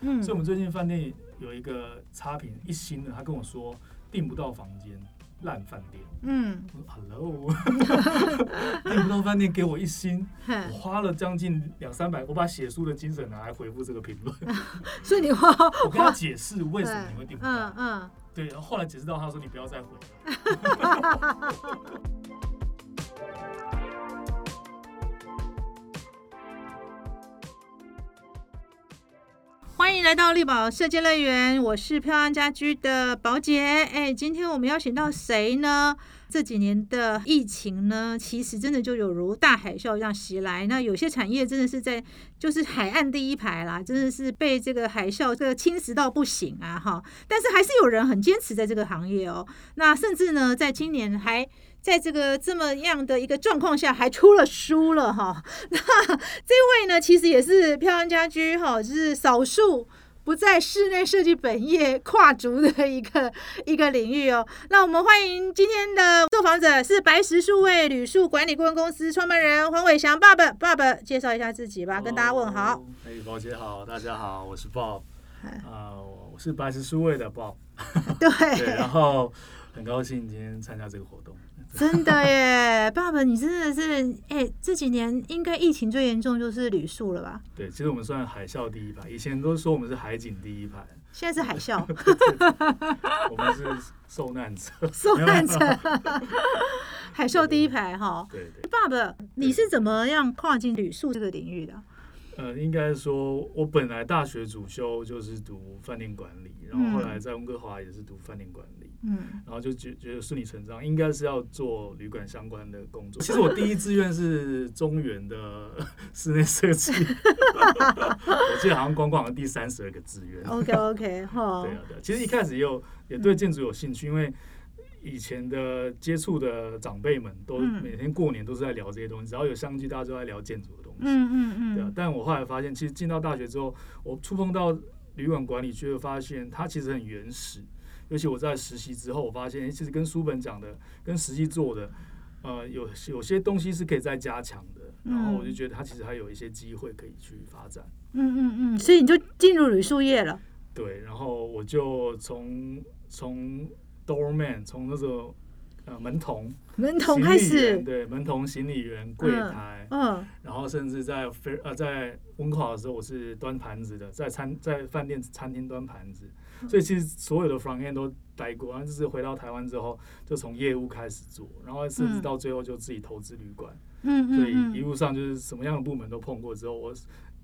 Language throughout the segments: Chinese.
嗯所以我们最近饭店有一个差评一星的，他跟我说订不到房间，烂饭店。嗯，我说 Hello，订不到饭店给我一星，我花了将近两三百，我把写书的精神拿来回复这个评论，所以你花 我跟他解释为什么你会订不到。嗯嗯，对，然后后来解释到他说你不要再回了。迎来到力宝设计乐园，我是漂亮家居的宝姐。哎，今天我们邀请到谁呢？这几年的疫情呢，其实真的就有如大海啸一样袭来。那有些产业真的是在就是海岸第一排啦，真的是被这个海啸这个侵蚀到不行啊哈。但是还是有人很坚持在这个行业哦。那甚至呢，在今年还在这个这么样的一个状况下，还出了书了哈。那这位呢，其实也是漂亮家居哈，就是少数不在室内设计本业跨足的一个一个领域哦。那我们欢迎今天的受访者是白石数位旅宿管理顾问公司创办人黄伟翔爸爸。爸爸介绍一下自己吧，跟大家问好。。哎，宝姐好，大家好，我是 Bob，哎啊、我是白石数位的 Bob，对，对，然后很高兴今天参加这个活动。真的耶，爸爸，你真的是哎、这几年应该疫情最严重就是旅宿了吧？对，其实我们算海啸第一排，以前都说我们是海景第一排，现在是海啸，我们是受难者。受难者，海啸第一排哈。对对，爸爸，你是怎么样跨进旅宿这个领域的？呃，应该说，我本来大学主修就是读饭店管理，然后后来在温哥华也是读饭店管理，嗯，然后就觉觉得顺理成章，应该是要做旅馆相关的工作。其实 我第一志愿是中原的 室内设计，我记得好像光光好像第三十二个志愿。OK OK 哈 对，啊，对啊，其实一开始也有也对建筑有兴趣，因为以前的接触的长辈们都嗯每天过年都是在聊这些东西，只要有相聚，大家都在聊建筑。嗯嗯嗯，。对啊但我后来发现，其实进到大学之后，我触碰到旅馆管理，就会发现它其实很原始。尤其我在实习之后，我发现，诶其实跟书本讲的、跟实际做的，呃，有有些东西是可以再加强的。然后我就觉得它其实还有一些机会可以去发展。嗯嗯嗯，所以你就进入旅宿业了。对，然后我就从从 doorman 从那种呃门童 门童开始。员，对门童行李员柜台，嗯。然后甚至在非呃在温哥华的时候，我是端盘子的，在餐在饭店餐厅端盘子，嗯。所以其实所有的 front end 都待过，然后就是回到台湾之后，就从业务开始做，然后甚至嗯。到最后就自己投资旅馆，嗯所以嗯嗯，一路上就是什么样的部门都碰过之后，我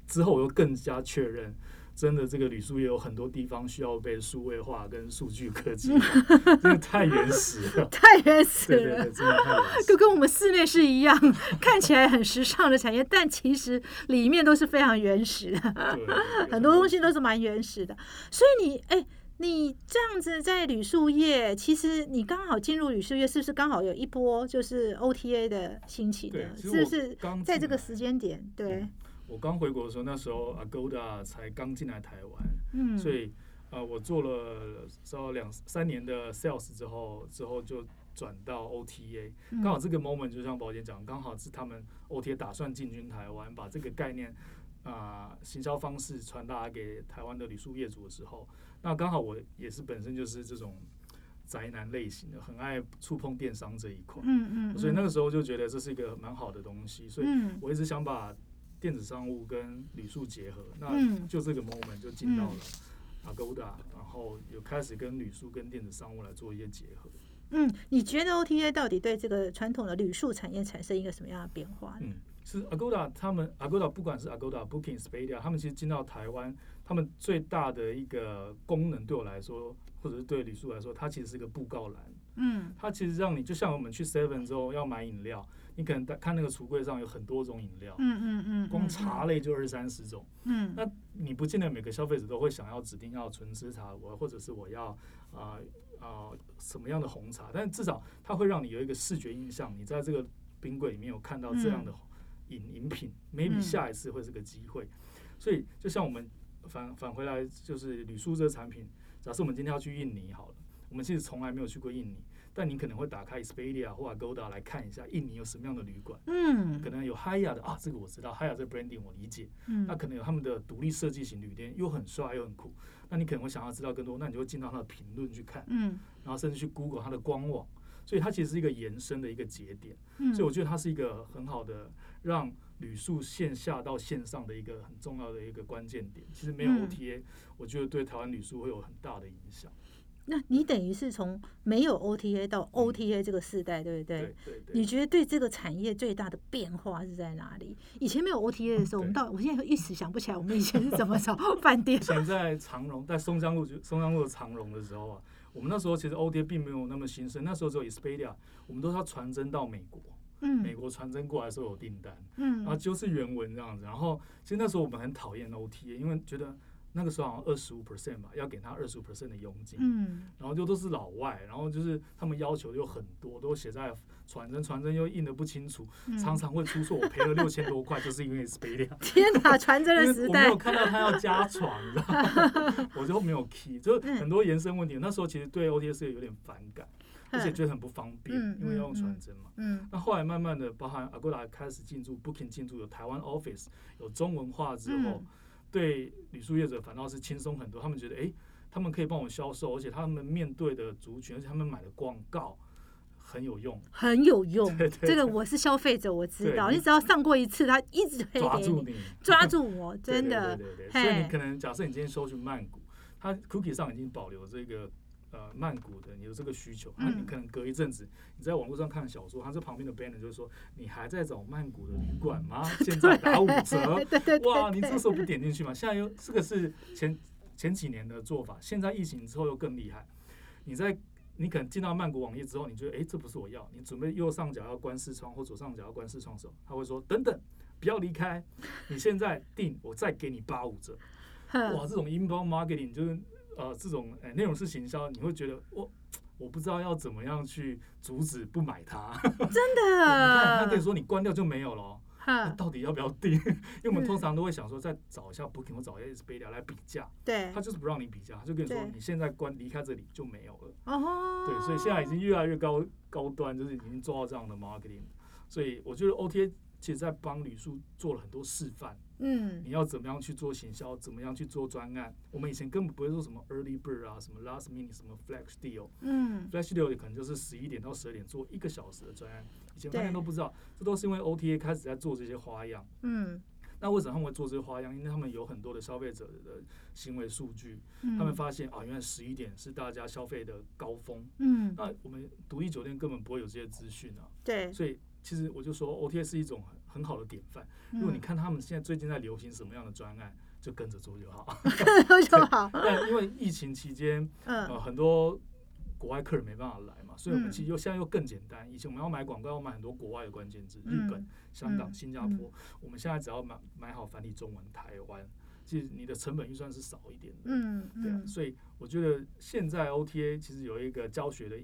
之后我又更加确认。真的，这个旅宿业有很多地方需要被数位化跟数据科技，真的太原始了。太原始了对对对，。真的太原始就跟我们室内是一样，看起来很时尚的产业，但其实里面都是非常原始的，很多东西都是蛮原始的。所以你哎、你这样子在旅宿业，其实你刚好进入旅宿业，是不是刚好有一波就是 OTA 的兴起呢？，对其实我是不是在这个时间点？对，我刚回国的时候，那时候 Agoda 才刚进来台湾，嗯，所以呃，我做了稍两三年的 sales 之后，之后就转到 OTA。嗯。刚好这个 moment 就像宝姐讲，刚好是他们 OTA 打算进军台湾，把这个概念啊、行销方式传达给台湾的旅宿业主的时候，那刚好我也是本身就是这种宅男类型的，很爱触碰电商这一块，嗯嗯，所以那个时候就觉得这是一个蛮好的东西，所以嗯。我一直想把电子商务跟旅宿结合，那嗯就这个 moment 就进到了 Agoda，、然后有开始跟旅宿跟电子商务来做一些结合。嗯，你觉得 OTA 到底对这个传统的旅宿产业产生一个什么样的变化呢？嗯，是 Agoda 他们 Agoda 不管是 Agoda、Booking、Expedia，他们其实进到台湾，他们最大的一个功能对我来说，或者是对旅宿来说，它其实是一个布告栏。嗯它其实让你就像我们去 Seven 之后要买饮料，你可能看那个橱柜上有很多种饮料，嗯嗯嗯，光嗯茶类就二三十种。嗯那你不见得每个消费者都会想要指定要纯吃茶，我或者是我要啊啊、什么样的红茶，但至少它会让你有一个视觉印象，你在这个冰柜里面有看到这样的饮饮品、m a y b e 嗯下一次会是个机会。所以就像我们返返回来，就是旅宿这个产品，假设我们今天要去印尼好了，我们其实从来没有去过印尼，但你可能会打开 Expedia 或者 Agoda 来看一下印尼有什么样的旅馆，嗯可能有 Hiya 的啊，这个我知道 Hiya 这 branding 我理解，嗯那可能有他们的独立设计型旅店，又很帅又很酷，那你可能会想要知道更多，那你就会进到他的评论去看，嗯然后甚至去 Google 他的官网，所以它其实是一个延伸的一个节点。嗯，所以我觉得它是一个很好的让旅宿线下到线上的一个很重要的一个关键点。其实没有嗯 OTA，、我觉得对台湾旅宿会有很大的影响。那你等于是从没有 OTA 到 OTA 这个时代，对不对？对对对，你觉得对这个产业最大的变化是在哪里？以前没有 OTA 的时候，我们到我现在一时想不起来，我们以前是怎么找 饭店以？前在长荣，在松江路就松江路的长荣的时候啊，我们那时候其实 OTA 并没有那么兴盛，那时候只有 Expedia，我们都是要传真到美国，嗯美嗯国传真过来的时候有订单，嗯然后就是原文这样子。然后其实那时候我们很讨厌 OTA，因为觉得那个时候好像二十五 percent 吧，要给他二十五 percent 的佣金。嗯然后就都是老外，然后就是他们要求又很多，都写在传真，传真又印的不清楚，嗯常常会出错，我赔了六千多块，就是因为 Expedia，天哪，传真的时代我没有，看到他要加床，你知道吗？我就没有 key，就是很多延伸问题。那时候其实对 OTS 有点反感，而且觉得很不方便嗯，因为要用传真嘛。嗯那后来慢慢的，包含 Agoda 开始进驻，Booking 进驻，有台湾 Office，有中文化之后，嗯对旅宿业者反倒是轻松很多。他们觉得，哎，他们可以帮我销售，而且他们面对的族群，而且他们买的广告很有用，很有用。对对这个我是消费者，我知道。你只要上过一次，他一直抓住你，抓住我，真的。对对对对嘿所以你可能假设你今天收去曼谷，他 Cookie 上已经保留这个。呃，曼谷的你有这个需求，那、嗯你可能隔一阵子，你在网络上看小说，它这旁边的 banner 就是说，你还在找曼谷的旅馆吗？现在打五折，对对对哇，你这时候不点进去吗？现在又这个是前前几年的做法，现在疫情之后又更厉害。你在你可能进到曼谷网页之后，你觉得诶，这不是我要，你准备右上角要关视窗或左上角要关视窗的时候，他会说等等，不要离开，你现在订，我再给你八五折。哇，这种 inbound marketing 就是呃这种诶内容式行销，你会觉得我。我不知道要怎么样去阻止不买它。真你看，他可以的。说你关掉就没有了哦。那，到底要不要订？因为我们嗯通常都会想说，再找一下 Booking 或找一下 Expedia 来比价，对他，就是不让你比价，他就跟你说你现在关离开这里就没有了。哦，对，所以现在已经越来越高高端，就是已经做到这样的 marketing。所以我觉得 OTA 其实在帮旅宿做了很多示范，嗯你要怎么样去做行销，怎么样去做专案。我们以前根本不会说什么 early bird 啊，什么 last minute，什么 flash deal。嗯 Flash deal 可能就是十一点到十二点做一个小时的专案，以前对发现都不知道，这都是因为 OTA 开始在做这些花样。嗯那为什么他们会做这些花样？因为他们有很多的消费者的行为数据，嗯，他们发现啊，原来十一点是大家消费的高峰。嗯那我们独立酒店根本不会有这些资讯啊，对，所以其实我就说 OTA 是一种很很好的典范。嗯如果你看他们现在最近在流行什么样的专案，就跟着做就好。就好，但因为疫情期间，呃，嗯很多国外客人没办法来嘛，所以我们嗯其实又现在又更简单。以前我们要买广告，要买很多国外的关键字，日本嗯、香港、嗯新加坡。我们现在只要买买好繁体中文，台湾，其实你的成本预算是少一点的。嗯对啊，嗯所以我觉得现在 OTA 其实有一个教学的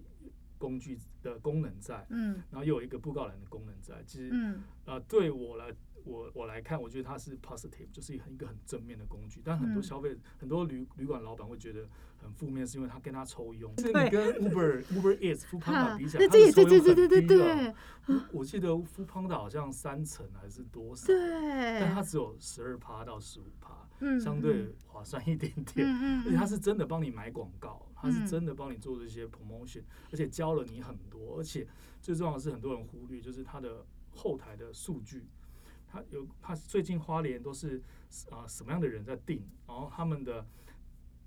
工具的功能在，嗯然后又有一个布告栏的功能在。其实嗯呃，对我来我我来看，我觉得它是 positive，就是很一个很正面的工具。但很多嗯消费、很多旅旅馆老板会觉得很负面，是因为他跟他抽佣。是对你跟 Uber Uber Eats a n d a 比起来，它的抽对对对对对佣很低对啊我我记得 n d a 好像三成还是多少，对，但它只有十二趴到十五趴，嗯相对划算一点点。嗯嗯，而且它是真的帮你买广告，他是嗯。真的帮你做这些 promotion，而且教了你很多，而且最重要的是很多人忽略，就是他的后台的数据，他有他最近花莲都是啊、什么样的人在订，然后他们的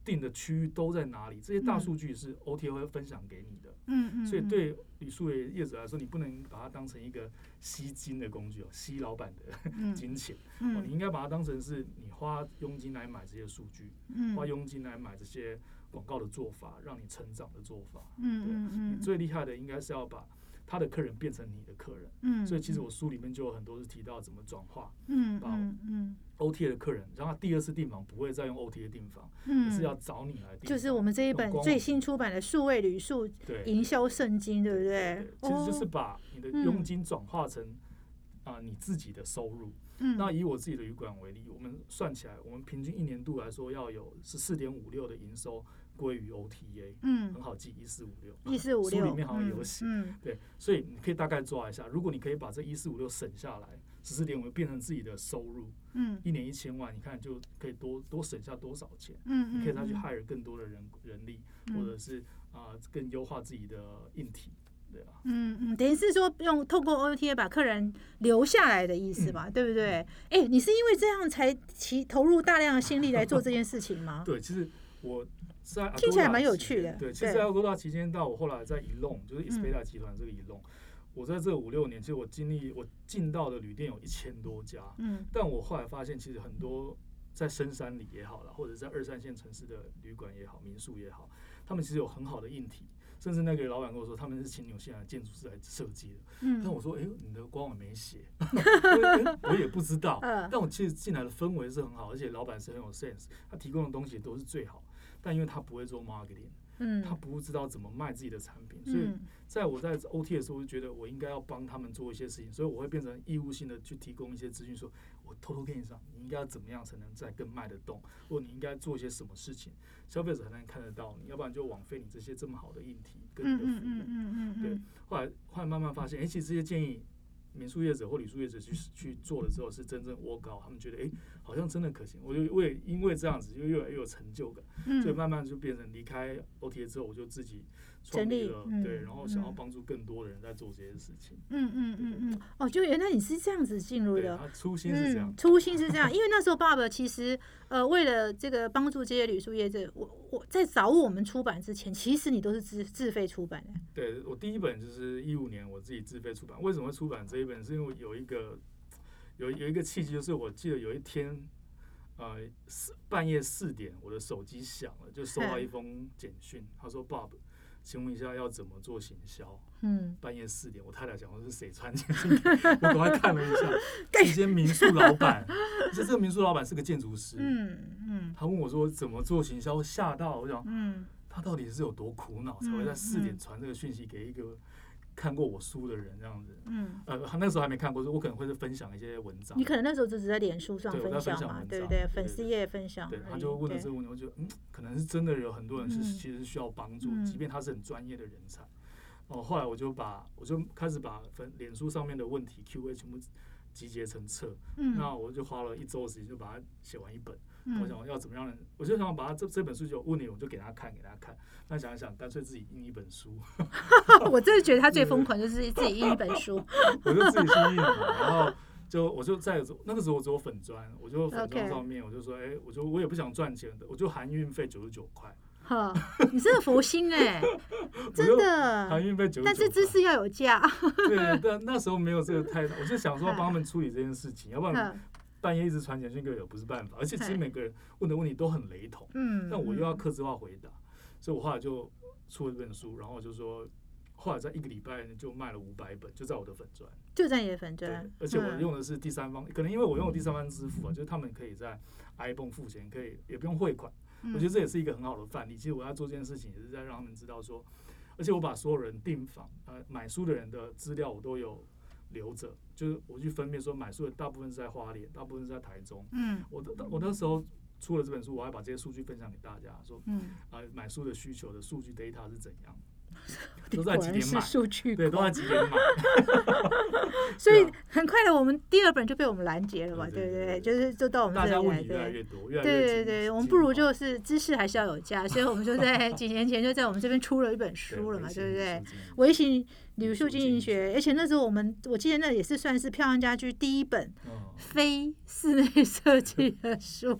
订的区域都在哪里，这些大嗯。数据是 OTA 会分享给你的。嗯嗯，所以对旅宿业业者来说，你不能把它当成一个吸金的工具哦，吸老板的嗯金钱。哦，嗯。你应该把它当成是你花佣金来买这些数据，嗯。花佣金来买这些广告的做法，让你成长的做法。嗯嗯嗯你最厉害的应该是要把他的客人变成你的客人。嗯，所以其实我书里面就有很多是提到怎么转化嗯把嗯嗯 OTA 的客人，让他第二次订房不会再用 OTA 订房，嗯，是要找你来订房。就是我们这一本最新出版的数位旅宿对营销圣经，对不对？其实就是哦把你的嗯佣金转化成啊、你自己的收入。嗯那以我自己的旅馆为例，我们算起来，我们平均一年度来说要有十四点五六的营收归于 OTA，嗯很，好记，一四五六。一四五六，书里面好像有写嗯，对，所以你可以大概抓一下，如果你可以把这一四五六省下来，十四点五变成自己的收入，嗯一年一千万，你看就可以多多省下多少钱？嗯可以再去嗯 hire 更多的人人力，嗯或者是啊、呃更优化自己的硬体，对啊。嗯嗯，等于是说用透过 OTA 把客人留下来的意思嗯嘛，对不对？哎、你是因为这样才其投入大量的心力来做这件事情吗？对，其实我在听起来蛮有期趣的对，其实在 Agoda 期间到我后来在一弄，就是嗯 Expedia 集团这个一弄，我在这五六年，其实我经历我进到的旅店有一千多家，嗯但我后来发现，其实很多在深山里也好了，或者在二三线城市的旅馆也好、民宿也好，他们其实有很好的硬体，甚至那个老板跟我说，他们是请纽西兰的建筑师来设计的。但嗯我说，哎、你的官网没写，我我也不知道。嗯但我其实进来的氛围是很好，而且老板是很有 sense，他提供的东西都是最好。但因为他不会做 marketing，嗯。他不知道怎么卖自己的产品，所以嗯。在我在 OT 的时候，我就觉得我应该要帮他们做一些事情，所以我会变成义务性的去提供一些资讯，说我偷偷跟你讲，你应该要怎么样才能再更卖得动，或你应该做一些什么事情，消费者才能看得到你，要不然就枉费你这些这么好的硬体跟你的服务。嗯嗯嗯嗯。对嗯后来后来慢慢发现，哎、其实这些建议民宿业者或旅宿业者去去做了之后，是真正 work out，他们觉得哎、诶好像真的可行。我就我也因为这样子，就越来越有成就感，嗯，所以慢慢就变成离开 OTA 之后，我就自己创成立立了，嗯对，然后想要嗯帮助更多的人在做这些事情。嗯嗯嗯嗯，哦，就原来你是这样子进入，的。他初心是这样嗯，。初心是这样，因为那时候爸爸其实呃，为了这个帮助这些旅宿业者，我我在找我们出版之前，其实你都是自自费出版的。对我第一本就是一五年我自己自费出版。为什么会出版这一本？是因为有一个有有一个契机，就是我记得有一天，呃，四半夜四点，我的手机响了，就收到一封简讯，他说：“Bob，请问一下要怎么做行销？”嗯，半夜四点，我太太讲我是谁传简讯给我，赶快看了一下，是一间民宿老板，这这个民宿老板是个建筑师，嗯嗯。他问我说怎么做行销，吓到我想。嗯。他到底是有多苦恼，才会在嗯四点嗯传这个讯息给一个看过我书的人这样子？嗯，呃，他那时候还没看过，我可能会是分享一些文章。你可能那时候就只在脸书上分享嘛，文对不对？章对对粉丝页分享。对，他就问了这个问题，我觉得嗯，可能是真的有很多人是嗯其实需要帮助，嗯即便他是很专业的人才。哦，后来我就把我就开始把粉脸书上面的问题 Q&A 全部集结成册，嗯，那我就花了一周的时间就把它写完一本。我嗯想要怎么样的，我就想把他这这本书就问你，我就给他看，给他看。那想一想，干脆自己印一本书，我真的觉得他最疯狂就是自己印一本书。我就自己去印嘛，然后就我就在那个时候我只有粉砖，我就粉砖上面我就说，哎、我就我也不想赚钱的，我就含运费九十九块，哈，你真的佛心哎，真的含的。运费九十九。但是知识要有价。对，但那时候没有这个态度，我就想说帮他们处理这件事情，要不然嗯半夜一直传简讯给我也不是办法，而且其实每个人问的问题都很雷同，嗯，但我又要嗯克制化回答，所以我后来就出了这本书，然后就说。后来在一个礼拜就卖了五百本，就在我的粉砖。就在你的粉对砖，，而且我嗯用的是第三方，可能因为我用的第三方支付啊，就是他们可以在 iPhone 付钱，可以也不用汇款。我觉得这也是一个很好的范例。其实我要做这件事情，也是在让他们知道说，而且我把所有人订房呃买书的人的资料我都有留着，就是我去分辨说买书的大部分是在花莲，大部分是在台中。嗯我的我那时候出了这本书，我还把这些数据分享给大家，说嗯，啊、买书的需求的数据 data 是怎样，你都在几点买数据对，都控在几点买。所以很快的，我们第二本就被我们拦截了嘛，对不对？就是就到我们大这里来，家问题越来对。越多，越来越精对对对，我们不如就是知识还是要有价，所以我们就在 几年前就在我们这边出了一本书了嘛，对不对？？微型旅宿经营学，而且那时候我们我记得那也是算是漂亮家居第一本嗯，非室内设计的书。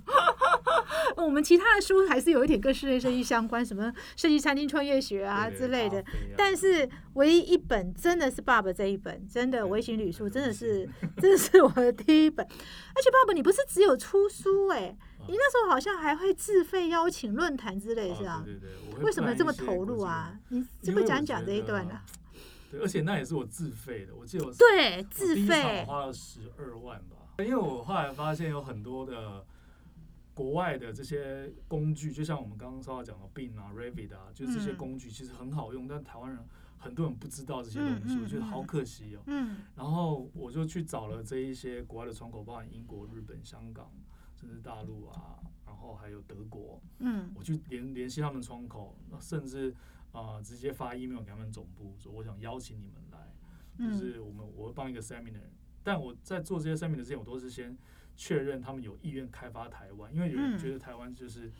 我们其他的书还是有一点跟室内设计相关，什么设计餐厅创业学啊之类的。，但是唯一一本真的是爸爸这一本，真的微型旅宿真的是真的是我的第一本。而且爸爸你不是只有出书哎、啊你那时候好像还会自费邀请论坛之类哦是吧？对对对，为什么这么投入啊？你因这么讲讲这一段呢、啊？对，而且那也是我自费的，我记得我对，我自费，花了十二万吧，因为我后来发现有很多的国外的这些工具，就像我们刚刚稍微讲的 Bing 啊、Revit 啊，就是这些嗯。工具其实很好用，但台湾人很多人不知道这些东西，我觉得好嗯可惜哦。嗯。然后我就去找了这一些国外的窗口，包含英国、日本、香港，甚甚至大陆啊，然后还有德国，嗯。我去联联系他们窗口，那甚至啊、呃直接发 email 给他们总部，说我想邀请你们来，就嗯是我们我会办一个 seminar，但我在做这些 seminar 之前，我都是先确认他们有意愿开发台湾，因为有人嗯。觉得台湾就是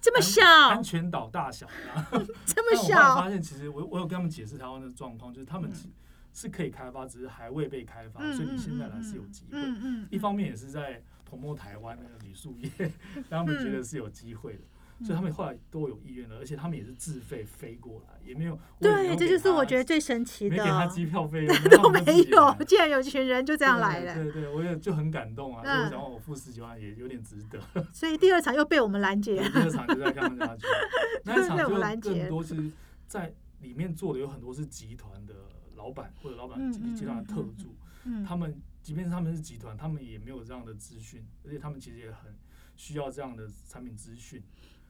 这么安小安，全岛大小，然后这但么小我发，现，其实我我有跟他们解释台湾的状况，就是他们嗯。是可以开发，只是还未被开发，嗯所以你嗯现在嗯来是有机会。嗯嗯，一方面也是在捧墨台湾那个铝塑业，让他们觉得是有机会的，嗯所以他们后来都有意愿了，而且他们也是自费飞过来，也没有对，有这就是我觉得最神奇的。没给他的，机票费用，都没有竟然有一群人就这样来了，对对对，我也就很感动啊，所以嗯我想我付十几万也有点值得。所以第二场又被我们拦截。对，第二场就在看他家去，那一场就更多是在里面做的有很多是集团的老板或者老板嗯集集团的特助，嗯。他们即便是他们是集团，他们也没有这样的资讯，而且他们其实也很需要这样的产品资讯，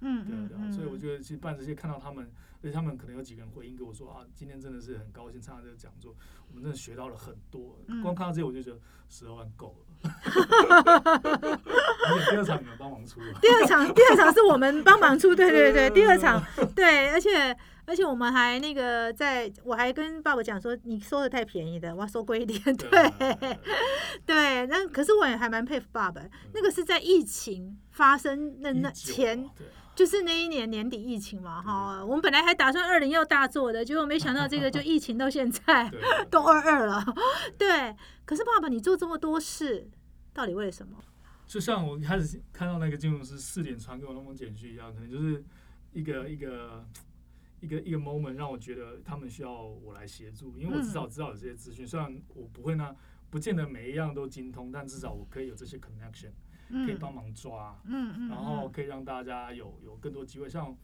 嗯对啊对啊，嗯嗯，所以我觉得其实办这些看到他们，而且他们可能有几个人回应给我说啊，今天真的是很高兴参加这个讲座，我们真的学到了很多，嗯。光看到这些我就觉得十二万够了，而且第二场你们帮忙出了。第二场，第二场是我们帮忙出，对对对，对第二场对，而且而且我们还那个在，我还跟爸爸讲说，你收的太便宜的，我要收贵一点，对对。那可是我也还蛮佩服爸爸，那个是在疫情发生的那前，啊就是那一年年底疫情嘛，对哈，我们本来还打算二零要大做的，结果没想到这个就 疫情到现在 都二二了，对。可是爸爸，你做这么多事，到底为什么？就像我一开始看到那个金融师四点传给我那封简讯一样，可能就是一个一个一个一个 moment 让我觉得他们需要我来协助，因为我至少知道有这些资讯，虽然我不会呢，不见得每一样都精通，但至少我可以有这些 connection，可以嗯帮忙抓，嗯嗯，然后可以让大家有有更多机会。像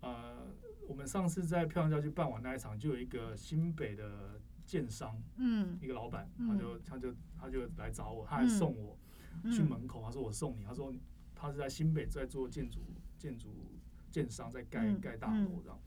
呃，我们上次在漂亮家去办完那一场，就有一个新北的建商，嗯一个老板，嗯他就他就他就来找我，他还送我。嗯去门口，他说我送你，他说他是在新北在做建筑建筑建商在盖嗯盖大楼这样。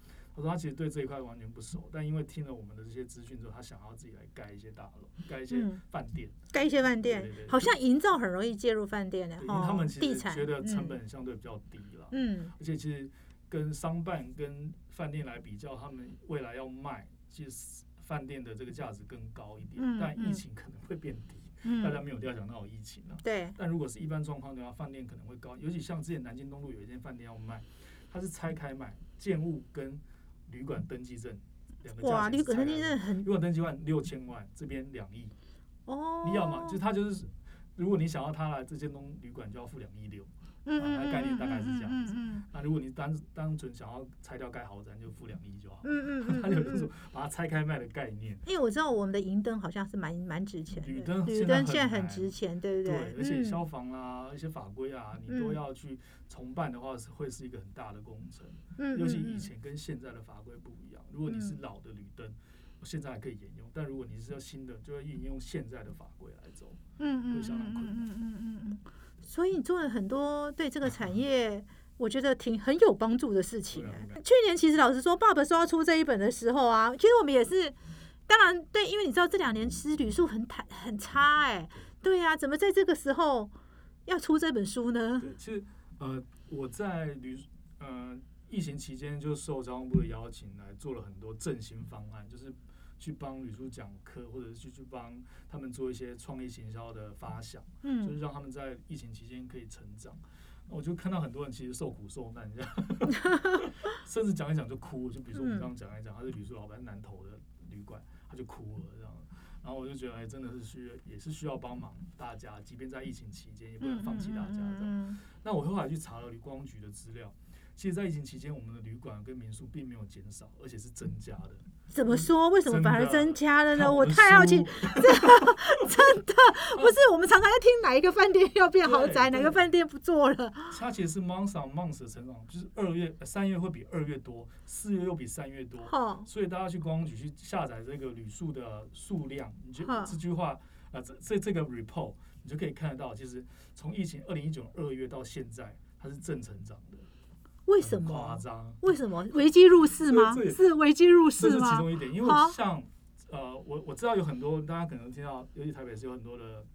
他说他其实对这一块完全不熟，但因为听了我们的这些资讯之后，他想要自己来盖一些大楼，盖一些嗯饭店，盖一些饭店好像营造很容易介入饭店的对因为他哈们，其实觉得成嗯本相对比较低了，嗯而且其实跟商办跟饭店来比较，他们未来要卖，其实饭店的这个价值更高一点，嗯但疫嗯情可能会变低，嗯，大家没有料想到有疫情啊。对，但如果是一般状况的话，饭店可能会高，尤其像之前南京东路有一间饭店要卖，它是拆开卖，建物跟旅馆登记证两个价哇，钱旅馆是拆开的。那真的很旅馆登记万六千万，这边两亿，哦，你要吗？就是它就是，如果你想要他来这间东旅馆，就要付两亿六。嗯概念嗯大概是这样子嗯嗯那如果你单单纯想要拆掉盖豪宅，就付两亿就好。嗯嗯它嗯 嗯有这种把它拆开卖的概念。因为我知道我们的银灯好像是蛮蛮值钱的，铝灯铝现在灯现在很值钱，对不对，而且嗯消防啦、一些法规啊，你都嗯要去重办的话，是会是一个很大的工程。嗯，尤其嗯以前跟现在的法规不一样。如果你是老的铝灯，现在还可以沿用；但如果你是要新的，就要沿用现在的法规来走。嗯嗯会相当困难嗯嗯嗯嗯嗯，所以你做了很多对这个产业。我觉得挺很有帮助的事情、去年其实老实说，爸爸说要出这一本的时候啊，其实我们也是，当然对，因为你知道这两年其实旅数很惨很差哎、对呀、怎么在这个时候要出这本书呢？对，其实呃，我在旅呃疫情期间就受交通部的邀请来做了很多振兴方案，就是去帮旅宿讲课，或者是去去帮他们做一些创意行销的发想，嗯就是嗯让他们在疫情期间可以成长。那我就看到很多人其实受苦受难这样，甚至讲一讲就哭。就比如说我们嗯刚刚讲一讲，他是旅宿老板，南投的旅馆，他就哭了这样。然后我就觉得，哎，真的是需要，也是需要帮忙大家，即便在疫情期间，也不能放弃大家这样。嗯那我后来去查了旅光局的资料，其实，在疫情期间，我们的旅馆跟民宿并没有减少，而且是增加的。怎么说？为什么反而增加了呢？我太好奇，书 真的不是我们常常在听哪一个饭店要变豪宅，哪个饭店不做了。它其实是 month on month 的成长，就是二月、呃三月会比二月多，四月又比三月多。哈，所以大家去观光局去下载这个旅宿的数量，你就哈这句话啊、这这这个 report 你就可以看得到，其实从疫情二零一九二月到现在，它是正成长的，为什很夸？张。为什么危机入市吗？是危机入这是其？中一点，因为像呃，我我知道有很多大家可能听到，尤其台北是有很多的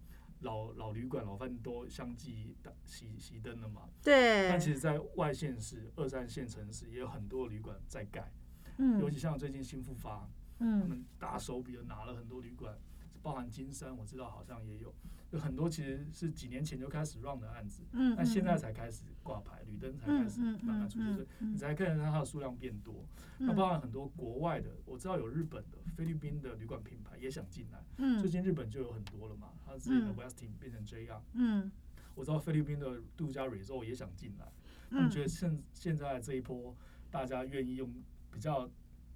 老老旅馆、老饭店都相继熄熄灯了嘛。对但，其实，在外县市、二三线城市也有很多旅馆在盖，尤嗯其像最近新复发，他嗯们大手笔的拿了很多旅馆，包含金山，我知道好像也有，有很多其实是几年前就开始 run 的案子，嗯，但现在才开始挂牌，绿灯才开始慢慢出去，嗯所以嗯。你才看得到它的数量变多。那包含很多国外的，我知道有日本的、菲律宾的旅馆品牌也想进来，嗯。最近日本就有很多了嘛，它自己的嗯。Westin 变成这样，嗯。我知道菲律宾的度假 resort 也想进来，他们嗯觉得现现在这一波大家愿意用比较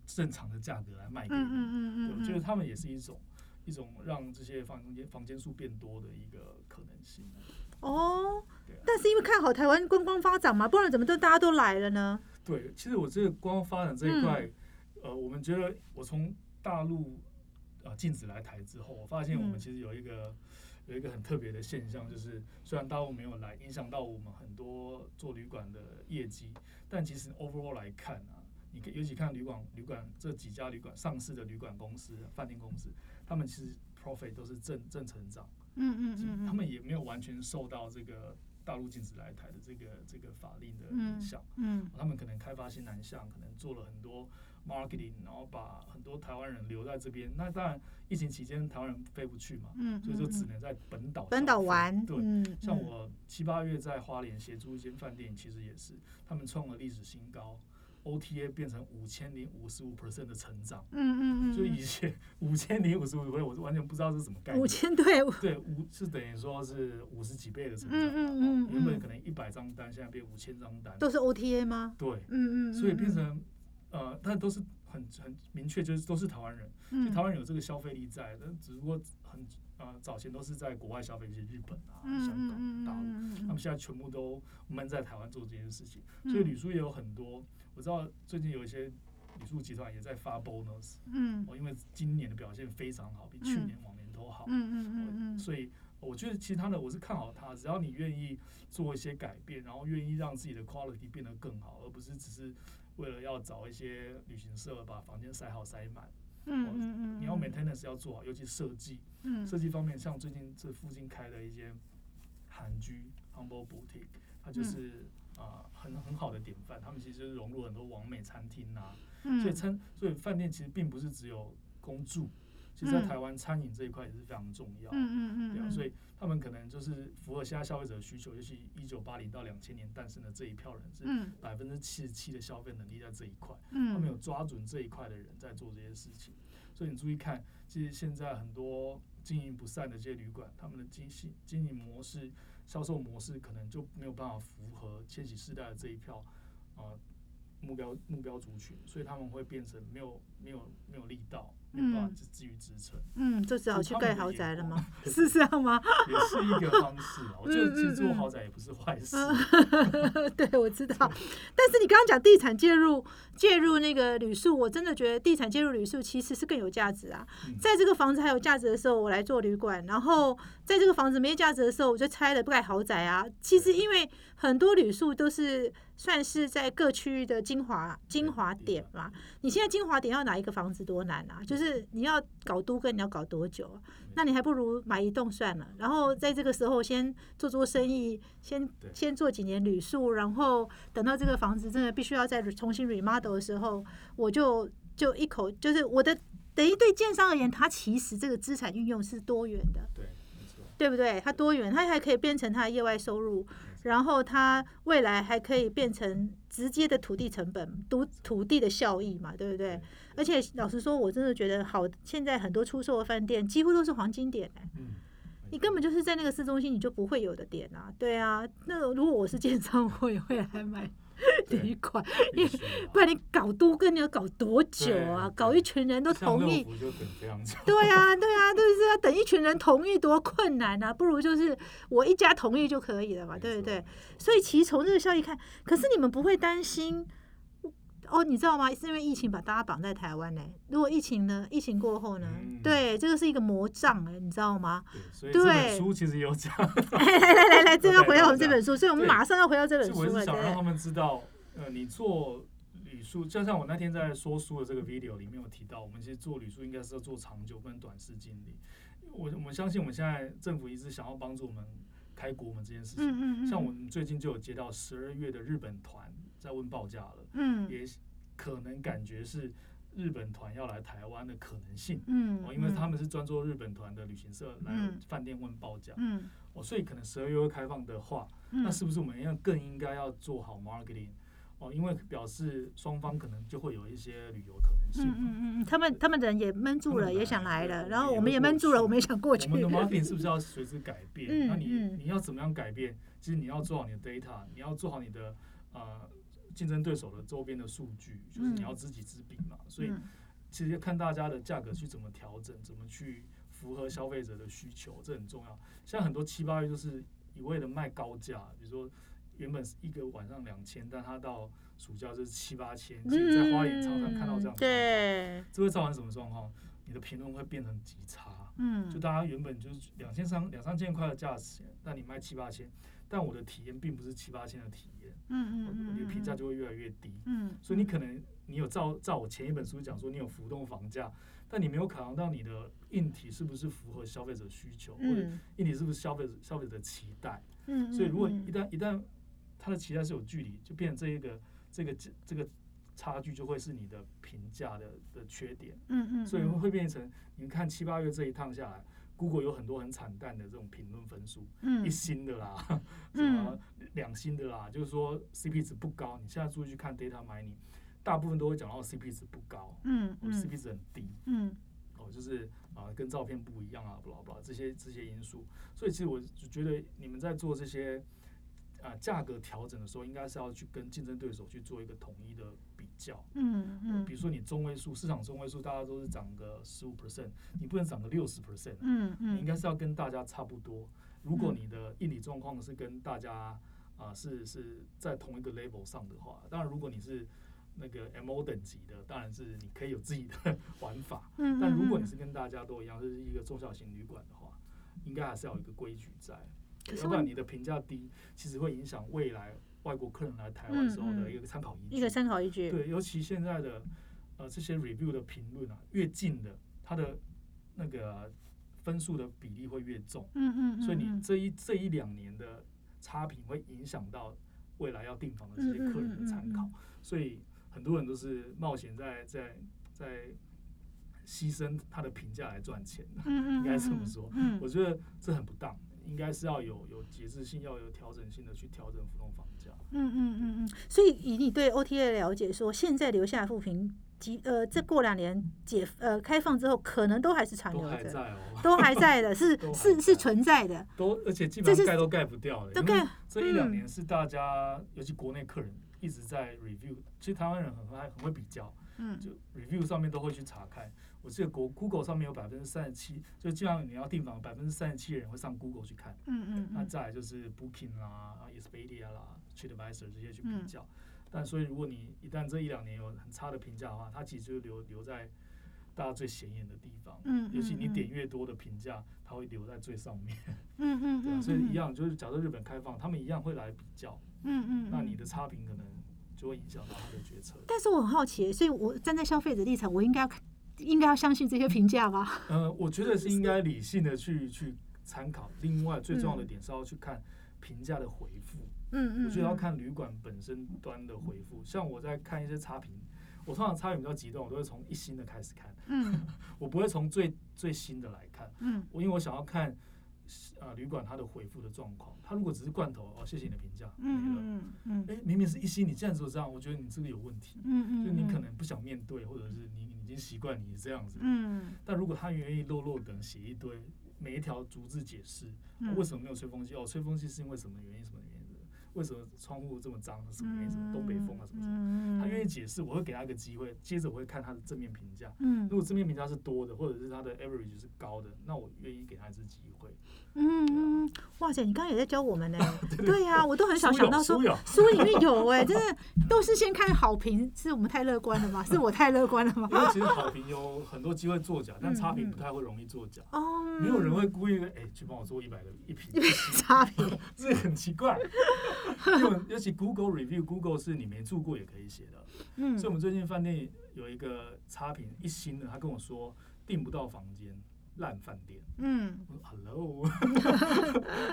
正常的价格来卖给你，嗯，我觉得他们也是一种一种让这些房间房间数变多的一个可能性。哦对啊，但是因为看好台湾观光发展嘛，不然怎么都大家都来了呢？对，其实我这个观光发展这一块，呃，我们觉得我从大陆呃禁止来台之后，我发现我们嗯其实有一个、有一个很特别的现象，就是虽然大陆没有来影响到我们很多做旅馆的业绩，但其实 overall 来看啊，你可以尤其看旅馆旅馆这几家旅馆上市的旅馆公司、饭店公司，他们其实 profit 都是正正成长。嗯嗯嗯他们也没有完全受到这个大陆禁止来台的这个这个法令的影响。嗯他们可能开发新南向，可能做了很多 marketing，然后把很多台湾人留在这边。那当然，疫情期间台湾人飞不去嘛，嗯，所以就只能在本岛本岛玩，对，嗯，像我七八月在花莲协助一间饭店，其实也是他们创了历史新高，OTA 变成五千零五十五 percent 的成长。嗯嗯嗯，就以前五千零五十五倍，我完全不知道是什么概念。五。千对，对，五是等于说是五十几倍的成长、嗯嗯嗯哦原本嗯。可能一百张单，现在变五千张单。都是 OTA 吗？对，嗯嗯，所以变成呃，但都是很很明确，就是都是台湾人，所以嗯台湾人有这个消费力在，但只不过很呃早前都是在国外消费，一些日本啊、嗯香港、嗯大陆，嗯他们现在全部都闷在台湾做这件事情，嗯。所以旅宿也有很多，我知道最近有一些旅宿集团也在发 bonus，嗯。哦，因为今年的表现非常好，比去嗯年往年都好。嗯嗯嗯嗯，所以我觉得其他的我是看好它，只要你愿意做一些改变，然后愿意让自己的 quality 变得更好，而不是只是为了要找一些旅行社把房间塞好塞满。嗯嗯嗯，你要 maintenance 要做好，尤其设计，嗯。设计方面，像最近这附近开的一间韩居 Humble Boutique，它就是啊、很很好的典范，他们其实就是融入很多完美餐厅啊，嗯，所以餐所以饭店其实并不是只有供住，其实在嗯。台湾餐饮这一块也是非常重要。嗯嗯嗯，对啊，嗯。所以他们可能就是符合现在消费者的需求，尤其一九八零到两千年诞生的这一票人是嗯。百分之七十七的消费能力在这一块，嗯，他们有抓准这一块的人在做这些事情。所以你注意看，其实现在很多经营不善的这些旅馆，他们的经营经营模式、销售模式可能就没有办法符合千禧世代的这一票啊、目标目标族群，所以他们会变成没有没有没有力道，没有办法嗯至至于支撑。嗯，就只好去盖豪宅了吗？是这样吗？也是一个方式啊。我觉得其实嗯嗯嗯做豪宅也不是坏事。对，我知道。但是你刚刚讲地产介入介入那个旅宿，我真的觉得地产介入旅宿其实是更有价值啊。嗯在这个房子还有价值的时候，我来做旅馆；然后在这个房子没价值的时候，我就拆了不盖豪宅啊。其实因为很多旅宿都是算是在各区域的精华精华点嘛。你现在精华点要哪一个房子多难啊？就是你要搞都跟你要搞多久啊？那你还不如买一栋算了，然后在这个时候先做做生意，先先做几年旅宿，然后等到这个房子真的必须要再重新 remodel 的时候，我就就一口就是我的等于对建商而言，它其实这个资产运用是多元的，对，对不对？它多元，它还可以变成它的业外收入，然后它未来还可以变成直接的土地成本、土土地的效益嘛，对不对？而且老实说，我真的觉得好，现在很多出售的饭店几乎都是黄金点、欸，嗯，你根本就是在那个市中心，你就不会有的点啊，对啊。那如果我是建商，我也会来买 旅馆，必须啊不然你搞都跟你要搞多久啊？搞一群人都同意。对啊，对啊，就是要等一群人同意多困难啊！不如就是我一家同意就可以了嘛，对不对？？所以其实从这个效益看，可是你们不会担心哦？你知道吗？是因为疫情把大家绑在台湾呢、如果疫情呢？疫情过后呢？嗯对，这个是一个魔障哎、你知道吗？对，所以这本书其实有讲，来来来来，这要回到我们这本书，所以我们对马上要回到这本书了，对是想让他们知道，呃，你做旅旅宿，就像我那天在说书的这个 video 里面有提到，我们其实做旅宿应该是要做长久，不能短视经历。我我们相信我们现在政府一直想要帮助我们开国门这件事情。嗯嗯嗯，像我们最近就有接到十二月的日本团在问报价了，嗯也可能感觉是日本团要来台湾的可能性。嗯哦，因为他们是专做日本团的旅行社来嗯饭店问报价，嗯哦，所以可能十二月会开放的话，嗯，那是不是我们要更应该要做好 marketing？哦，因为表示双方可能就会有一些旅游可能性嗯。嗯嗯嗯，他们他们人也闷住了，也想来了，然后我我们也闷住了，我们也想过去。我们的 marketing 是不是要随之改变？嗯那你嗯你要怎么样改变？其实你要做好你的 data，你要做好你的呃竞争对手的周边的数据，就是你嗯要知己知彼嘛。所以嗯其实看大家的价格去怎么调整，怎么去符合消费者的需求，这很重要。现在很多七八月就是一味的卖高价，比如说原本是一个晚上两千，但他到暑假就是七八千，其实在花莲常常看到这样的。嗯对，这会造成什么状况？你的评论会变成极差。嗯，就大家原本就是两千三两三千块的价钱，那你卖七八千，但我的体验并不是七八千的体验，嗯嗯嗯，你的评价就会越来越低。嗯，所以你可能你有照照我前一本书讲说你有浮动房价，但你没有考量到你的硬体是不是符合消费者需求，或者嗯硬体是不是消费者消费者的期待。嗯，所以如果嗯一旦一旦他的期待是有距离，就变成这一个这个这个差距就会是你的评价的的缺点。嗯嗯，所以会变成，你们看七八月这一趟下来，Google 有很多很惨淡的这种评论分数，嗯一星的啦，什么两星的啦，就是说 CP 值不高。你现在注意去看 data mining，大部分都会讲到 CP 值不高，哦嗯嗯 CP 值很低，嗯哦，就是啊跟照片不一样啊，不啦不啦这些这些因素。所以其实我就觉得你们在做这些。啊，价格调整的时候，应该是要去跟竞争对手去做一个统一的比较。嗯嗯比如说你中位数市场中位数，大家都是涨个十五 percent，你不能涨个六十 percent，嗯嗯，你应该是要跟大家差不多。如果你的硬体状况是跟大家啊、是是在同一个 level 上的话，当然如果你是那个 MO 等级的，当然是你可以有自己的 玩法。嗯，但如果你是跟大家都一样，是一个中小型旅馆的话，应该还是要有一个规矩在，要不然你的评价低，其实会影响未来外国客人来台湾时候的一个参考依据。一个参考依据，对，尤其现在的呃这些 review 的评论啊，越近的，它的那个分数的比例会越重，嗯嗯嗯，所以你嗯。这一这一两年的差评会影响到未来要订房的这些客人的参考。所以很多人都是冒险在在在牺牲他的评价来赚钱，应该这么说。嗯。我觉得这很不当，应该是要有有节制性，要有调整性的去调整浮动房价。嗯嗯嗯嗯，所以以你对 OTA 的了解说，现在留下的负评，即呃，这过两年解呃开放之后，可能都还是残都留着，还在哦，都还在的，是是是存在的，都而且基本上盖都盖不掉的，都盖这一两嗯年是大家，尤其国内客人一直在 review，其实台湾人很爱很会比较，嗯就 review 上面都会去查看。我记得国 Google 上面有百分之三十七，就基本上你要订房，百分之三十七的人会上 Google 去看。嗯嗯嗯那再来就是 Booking 啦、Expedia 啦、TripAdvisor 这些去比嗯较。但所以如果你一旦这一两年有很差的评价的话，它其实就留留在大家最显眼的地方。嗯嗯尤其你嗯点越多的评价，它会留在最上面。嗯嗯对啊，嗯，所以一样，就是假设日本开放，他们一样会来比较，嗯，嗯嗯，那你的差评可能就会影响到他的决策。但是我很好奇，所以我站在消费者立场，我应该要应该要相信这些评价吧？呃，我觉得是应该理性的去 去参考。另外，最重要的点是要去看评价的回复，嗯嗯，我觉得要看旅馆本身端的回复。像我在看一些差评，我通常差评比较极端，我都会从一星的开始看，嗯 我不会从最最新的来看。嗯我因为我想要看呃旅馆它的回复的状况。它如果只是罐头哦，谢谢你的评价，没了。嗯嗯哎、明明是一星，你竟然只有这样，我觉得你这个有问题。嗯嗯，就你可能不想面对，或者是你经习惯你这样子。嗯但如果他愿意落落等写一堆，每一条逐字解释、为什么没有吹风机？哦，吹风机是因为什么原因？什么原因？为什么窗户这么脏？什么原因？什么东北风啊？什么什么？嗯他愿意解释，我会给他一个机会，接着我会看他的正面评价。嗯如果正面评价是多的，或者是他的 average 是高的，那我愿意给他一次机会。嗯嗯，哇塞，你刚刚也在教我们呢。对呀，我都很少想到说 书里面有哎，真的都是先看好评，是我们太乐观了吗？是我太乐观了吗？因为其实好评有很多机会作假，但嗯差评不太会容易作假。哦，没有人会故意哎、去帮我做一百个一瓶，差评。这很奇怪。因为尤其 Google review，Google 是你没住过也可以写的。嗯所以我们最近饭店有一个差评一星的，他跟我说订不到房间，烂饭店。嗯，我说 Hello，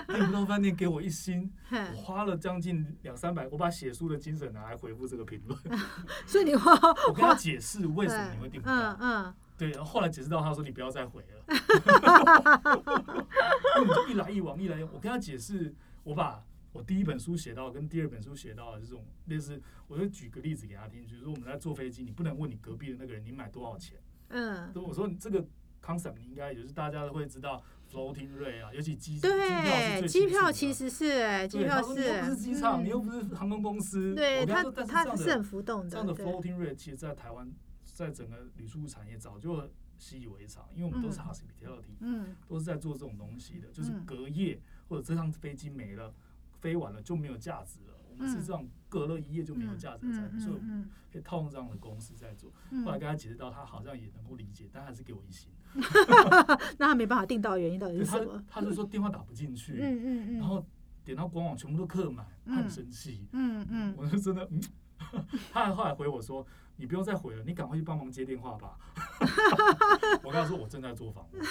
订不到饭店给我一星，我花了将近两三百，我把写书的精神拿来回复这个评论，所以你花 我跟他解释为什么你会订不到。嗯嗯对，然后后来解释到他说你不要再回了，就一来一往，一来一往。我跟他解释，我把我第一本书写到跟第二本书写到的这种类似，我就举个例子给他听，就是说我们在坐飞机，你不能问你隔壁的那个人你买多少钱，嗯，对我说你这个 concept 你应该也是大家都会知道 floating rate 啊，尤其机机票是对，最机票其实是哎，机对，票他说你又不是机场，嗯。你又不是航空公司，对它它是很浮动的，这样的 floating rate 其实，在台湾，在整个旅宿产业早就习以为常，因为我们都是嗯。hospitality，、嗯。都是在做这种东西的，就是嗯隔夜或者这趟飞机没了，飞完了就没有价值了。我们是这样隔了一夜就没有价值所以可以套用这样的公司在做。嗯。后来跟他解释到，他好像也能够理解，但还是给我一星。那他没办法订到原因到底是什么？他就说电话打不进去，嗯嗯嗯，然后点到官网全部都客满，他很嗯生气。嗯嗯我就真的，嗯，他还后来回我说：“你不用再回了，你赶快去帮忙接电话吧。”我跟他说：“我正在做访问。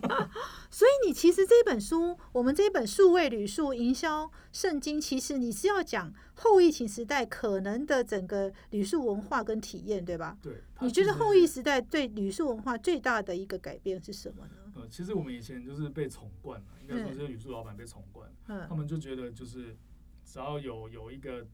所以你其实这本书，我们这本数位旅数营销圣经，其实你是要讲后疫情时代可能的整个旅宿文化跟体验，对吧？对”你觉得后疫时代对旅宿文化最大的一个改变是什么呢？呃，其实我们以前就是被宠惯了，应该说嗯这些旅宿老板被宠惯，他嗯们就觉得就是只要有有一个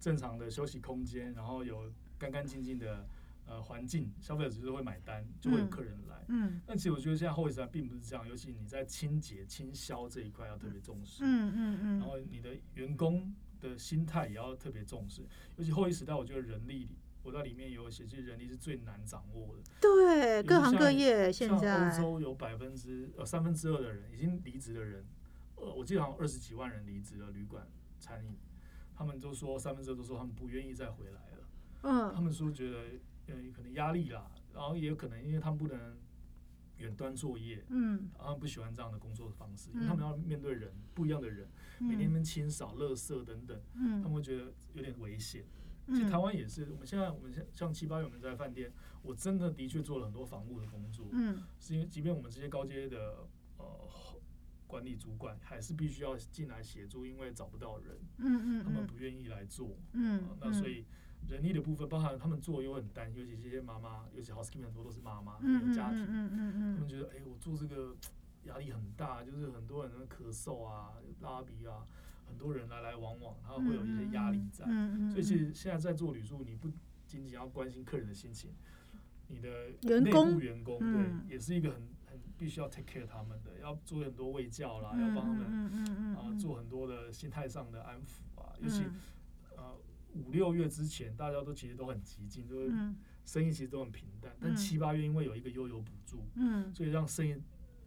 正常的休息空间，然后有干干净净的呃环境，消费者就是会买单，就会有嗯客人来。嗯但其实我觉得现在后疫时代并不是这样，尤其你在清洁清消这一块要特别重视。嗯嗯嗯然后你的员工的心态也要特别重视，尤其后疫时代，我觉得人力我在里面有写，其实人力是最难掌握的。对，各行各业现像欧在，洲有百分之呃三分之二的人已经离职的人，呃，我记得好像二十几万人离职了旅馆餐饮，他们都说三分之二都说他们不愿意再回来了，他嗯们说觉得呃可能压力啦，然后也有可能因为他们不能远端作业。嗯。他们不喜欢这样的工作方式，因嗯为他们要面对人不一样的人，每天们清扫、垃圾等等，他们嗯会觉得有点危险。其实台嗯湾也是，我们现在我们像像七八月我们在饭店，我真的的确做了很多防务的工作，嗯。是因为即便我们这些高阶的呃管理主管，还是必须要进来协助，因为找不到人，嗯他们嗯不愿意来做。嗯啊，那所以人力的部分，包含他们做又很担，尤其这些妈妈，尤其 housekeeping 很多都是妈妈，嗯有家庭，嗯嗯他们嗯觉得哎、我做这个压力很大，就是很多人的咳嗽啊、拉鼻啊，很多人来来往往，他会有一些压力在。所以其实现在在做旅宿，你不仅仅要关心客人的心情，你的内员工？部员工嗯。对，也是一个很很必须要 take care 他们的，要做很多喂教啦，嗯要帮他们啊做很多的心态上的安抚啊，尤其五六月之前，大家都其实都很激进，就是嗯。生意其实都很平淡，但嗯。七八月因为有一个悠游补助，嗯。所以让生意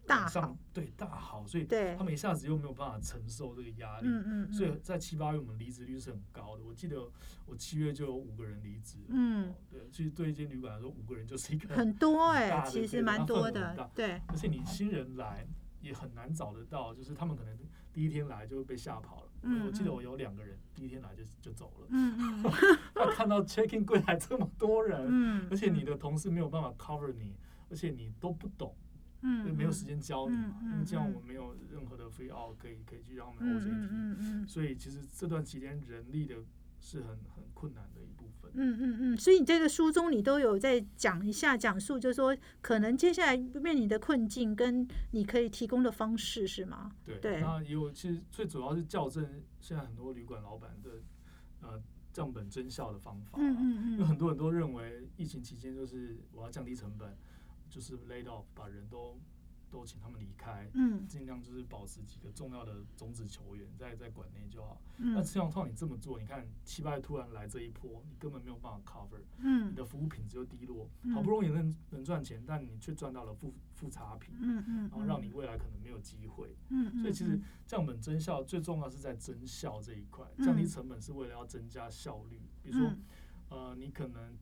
大上，对大好，所以对他，们一下子又没有办法承受这个压力，嗯嗯，所以在七八月我们离职率是很高的。我记得我七月就有五个人离职。嗯。哦，对，其实对一间旅馆来说，五个人就是一个很多哎、其实蛮多的，对，而且你新人来也很难找得到，就是他们可能第一天来就被吓跑了。我记得我有两个人第一天来就就走了，他看到 check in 柜台这么多人，嗯，而且你的同事没有办法 cover 你，而且你都不懂，嗯就没有时间教你嘛，因为这样嗯。我们没有任何的 free out 可以可以去让他嗯们 OJT。所以其实这段期间人力的是很很困难的分。嗯嗯嗯，所以你这个书中你都有在讲一下讲述，就是说可能接下来面临的困境跟你可以提供的方式是吗？对，对那也有其实最主要是校正现在很多旅馆老板的呃账本增效的方法、啊。嗯嗯因为很多人都认为疫情期间就是我要降低成本，就是 laid off 把人都都请他们离开，嗯。尽量就是保持几个重要的种子球员在在馆内就好。嗯。那这样套你这么做，你看七八月突然来这一波，你根本没有办法 cover，嗯。你的服务品质就低落，嗯。好不容易能能赚钱，但你却赚到了负负差评。嗯嗯，然后让你未来可能没有机会，嗯，嗯所以其实降本增效最重要是在增效这一块，降低成本是为了要增加效率。比如说，嗯。呃，你可能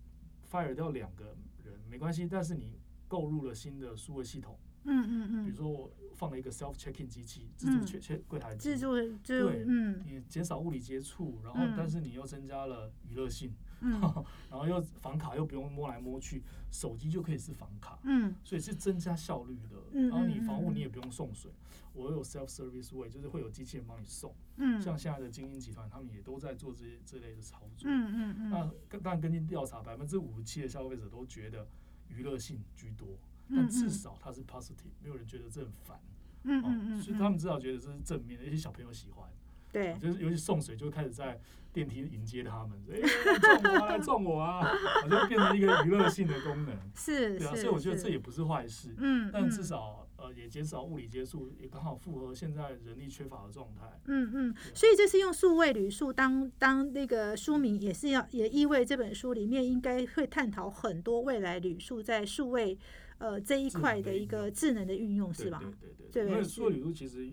fire 掉两个人没关系，但是你购入了新的数位系统，嗯嗯嗯，比如说我放了一个 self checking 机器，自助嗯 check check 柜台机自，助就对嗯。你减少物理接触，然后嗯。但是你又增加了娱乐性，嗯。然后又房卡又不用摸来摸去，手机就可以是房卡。嗯。所以是增加效率的，嗯然后你房屋你也不用送水，我有 self service way，就是会有机器人帮你送。嗯，像现在的精英集团，他们也都在做这这类的操作。嗯嗯嗯。那跟当然根据调查，百分之五十七的消费者都觉得娱乐性居多，嗯但至少它是 positive，没有人觉得这很烦。哦嗯嗯嗯，所以他们至少觉得这是正面的，而且小朋友喜欢。对，就是尤其送水，就开始在电梯迎接他们，哎、来撞我啊，来撞我啊，好像变成一个娱乐性的功能。是对啊，所以我觉得这也不是坏事。嗯，但至嗯少呃也减少物理接触，也刚好符合现在人力缺乏的状态。嗯嗯，啊所以这是用数位旅宿当当那个书名，也是要也意味这本书里面应该会探讨很多未来旅宿在数位呃这一块的一个智能的运用，是吧？对对对对，因为是数位旅途其实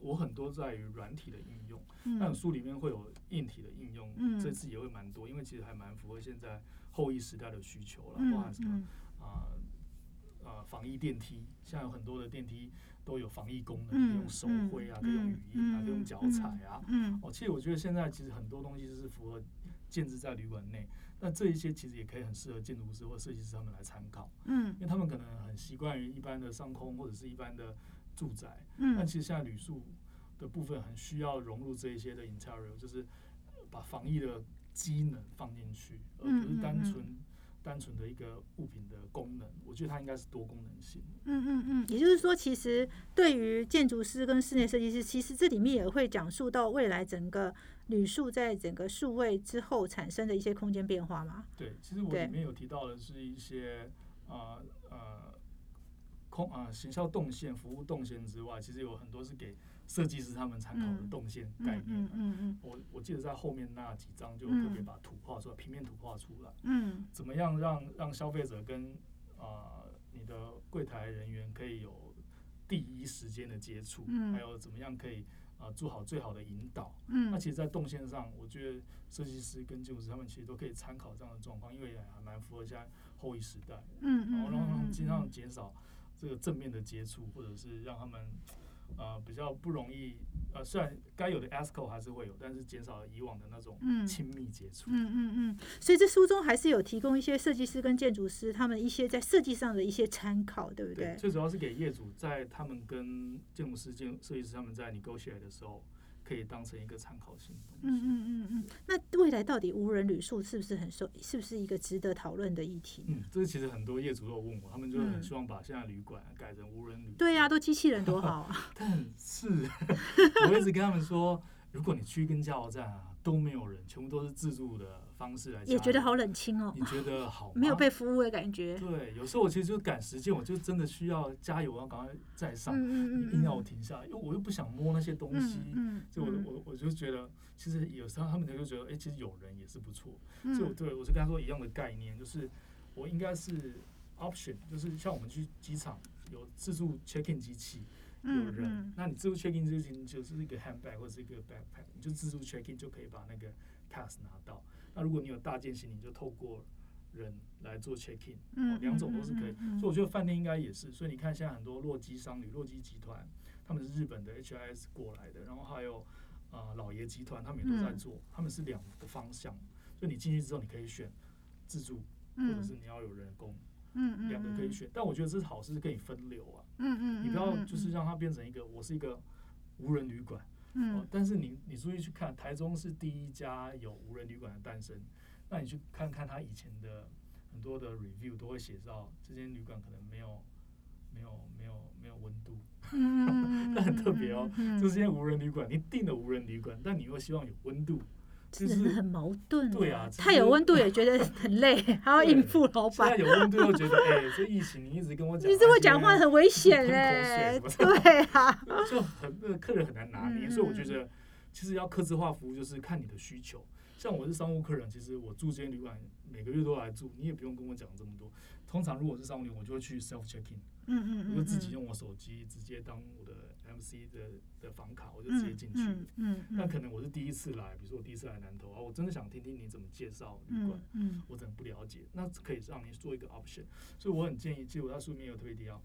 我很多在于软体的应用，但嗯。书里面会有硬体的应用，嗯。这次也会蛮多，因为其实还蛮符合现在后疫时代的需求了，包嗯含什么嗯。啊啊防疫电梯，现在有很多的电梯都有防疫功能，嗯可以用手绘啊，可以用语音啊，可以用脚踩啊。嗯。哦，其实我觉得现在其实很多东西是符合建制在旅馆内，那这一些其实也可以很适合建筑师或设计师他们来参考，嗯。因为他们可能很习惯于一般的上空或者是一般的住宅，嗯。但其实现在旅宿的部分很需要融入这一些的 interior，就是把防疫的机能放进去，而不是单纯、单纯的一个物品的功能。我觉得它应该是多功能性。嗯嗯嗯，也就是说，其实对于建筑师跟室内设计师，其实这里面也会讲述到未来整个旅宿在整个数位之后产生的一些空间变化吗。对，其实我里面有提到的是一些呃呃空啊、呃、行销动线、服务动线之外，其实有很多是给设计师他们参考的嗯动线概嗯念。嗯嗯嗯我我记得在后面那几章就嗯特别把图画出来，平面图画出来。嗯怎么样让让消费者跟啊、呃你的柜台人员可以有第一时间的接触，嗯还有怎么样可以啊、呃做好最好的引导。嗯那其实，在动线上，我觉得设计师跟建筑师他们其实都可以参考这样的状况，因为也还蛮符合现在后疫时代嗯，嗯然后让他们尽量嗯减少这个正面的接触，或者是让他们呃比较不容易呃虽然该有的 ASCO 还是会有，但是减少了以往的那种嗯亲密接触。嗯嗯嗯，所以这书中还是有提供一些设计师跟建筑师他们一些在设计上的一些参考，对不对？最主要是给业主在他们跟建筑师、建设计师他们在 negotiate 的时候，可以当成一个参考性的东嗯西。嗯嗯嗯，那未来到底无人旅宿是不是很受，是不是一个值得讨论的议题？嗯，这其实很多业主都有问我，他们就很嗯希望把现在旅馆改成无人旅。对呀、都机器人多好啊！但是 我一直跟他们说，如果你去跟加油站啊都没有人，全部都是自助的方式来，也觉得好，冷清哦你，觉得好吗？没有被服务的感觉。对，有时候我其实就赶时间，我就真的需要加油，要赶快再上，嗯你硬要我停下来，因为我又不想摸那些东西。嗯就我我我就觉得，其实有时候他们就觉得，哎、其实有人也是不错。嗯所以我对我是跟他说一样的概念，就是我应该是 option，就是像我们去机场有自助 check in 机器，有人，嗯那你自助 check in 之前就是一个 handbag 或者是一个 backpack，你就自助 check in 就可以把那个 pass 拿到。那如果你有大件行李，你就透过人来做 check in，两种都是可以。所以我觉得饭店应该也是。所以你看现在很多洛基商旅、洛基集团，他们是日本的 HIS 过来的，然后还有啊、呃老爷集团，他们也都在做，他们是两个方向。所以你进去之后，你可以选自助，或者是你要有人工，两个可以选。但我觉得这是好事，是可以分流啊。嗯嗯，你不要就是让它变成一个，我是一个无人旅馆。哦嗯，但是你你注意去看，台中是第一家有无人旅馆的诞生。那你去看看他以前的很多的 review 都会写到，这间旅馆可能没有没有没有没有温度，嗯 那很特别哦。嗯这是间无人旅馆，你订了无人旅馆，但你又希望有温度，就真的很矛盾。对啊太有温度也觉得很累，还要应付老现在。有温度又觉得，哎、这疫情你一直跟我讲，你这么讲话很危险哎，对啊，就很那个客人很难拿捏，嗯所以我觉得其实要客制化服务，就是看你的需求。像我是商务客人，其实我住这间旅馆每个月都来住，你也不用跟我讲这么多。通常如果是商务旅馆，我就会去 self check in，嗯嗯嗯，我就自己用我手机直接当我的 MC 的的房卡，我就直接进去。嗯嗯，那可能我是第一次来，比如说我第一次来南投啊，我真的想听听你怎么介绍旅馆，嗯嗯我真的不了解，那可以让你做一个 option。所以我很建议，其实我在书里面有特别提到，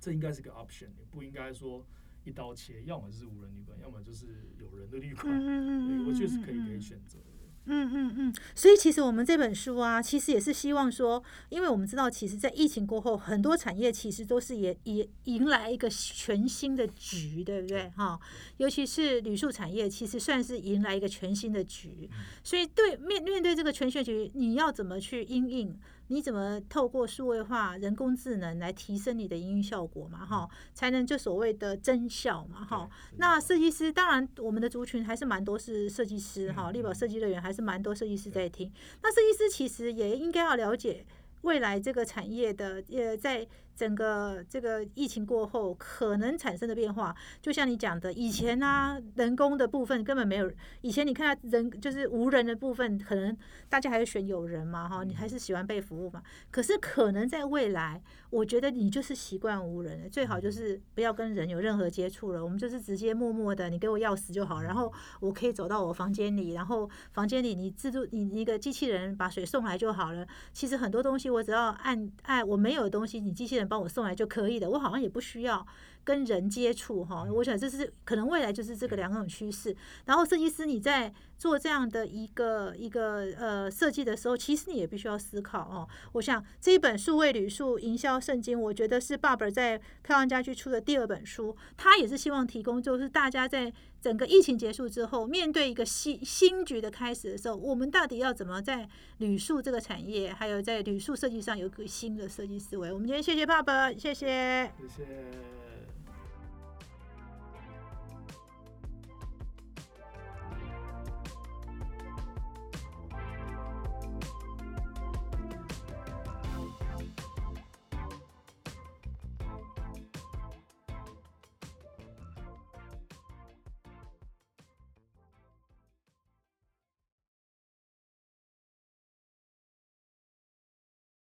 这应该是个 option，你不应该说一刀切，要么就是无人旅馆，要么就是有人的旅馆。对，我确实可以可以选择的。嗯嗯嗯，所以其实我们这本书啊，其实也是希望说，因为我们知道，其实，在疫情过后，很多产业其实都是也也迎来一个全新的局，对不对？哈，尤其是旅宿产业，其实算是迎来一个全新的局。所以，对面面对这个全新局，你要怎么去应应？你怎么透过数位化、人工智能来提升你的营运效果嘛？哈，才能就所谓的增效嘛？哈，那设计师当然，我们的族群还是蛮多是设计师哈，力宝设计乐园还是蛮多设计师在听。那设计师其实也应该要了解未来这个产业的呃在。整个这个疫情过后可能产生的变化，就像你讲的，以前呢人工的部分根本没有，以前你看人就是无人的部分，可能大家还是选有人嘛，哈，你还是喜欢被服务嘛。可是可能在未来，我觉得你就是习惯无人，最好就是不要跟人有任何接触了，我们就是直接默默的，你给我钥匙就好，然后我可以走到我房间里，然后房间里你自助你一个机器人把水送来就好了。其实很多东西我只要按按我没有的东西，你机器人。帮我送来就可以的，我好像也不需要跟人接触哈。我想这是可能未来就是这个两种趋势。然后设计师你在做这样的一个一个呃设计的时候，其实你也必须要思考哦。我想这一本数位旅数营销圣经，我觉得是爸爸在漂亮家居出的第二本书，他也是希望提供就是大家在。整个疫情结束之后，面对一个新新局的开始的时候，我们到底要怎么在旅宿这个产业，还有在旅宿设计上有个新的设计思维？我们今天谢谢爸爸，谢谢，谢谢。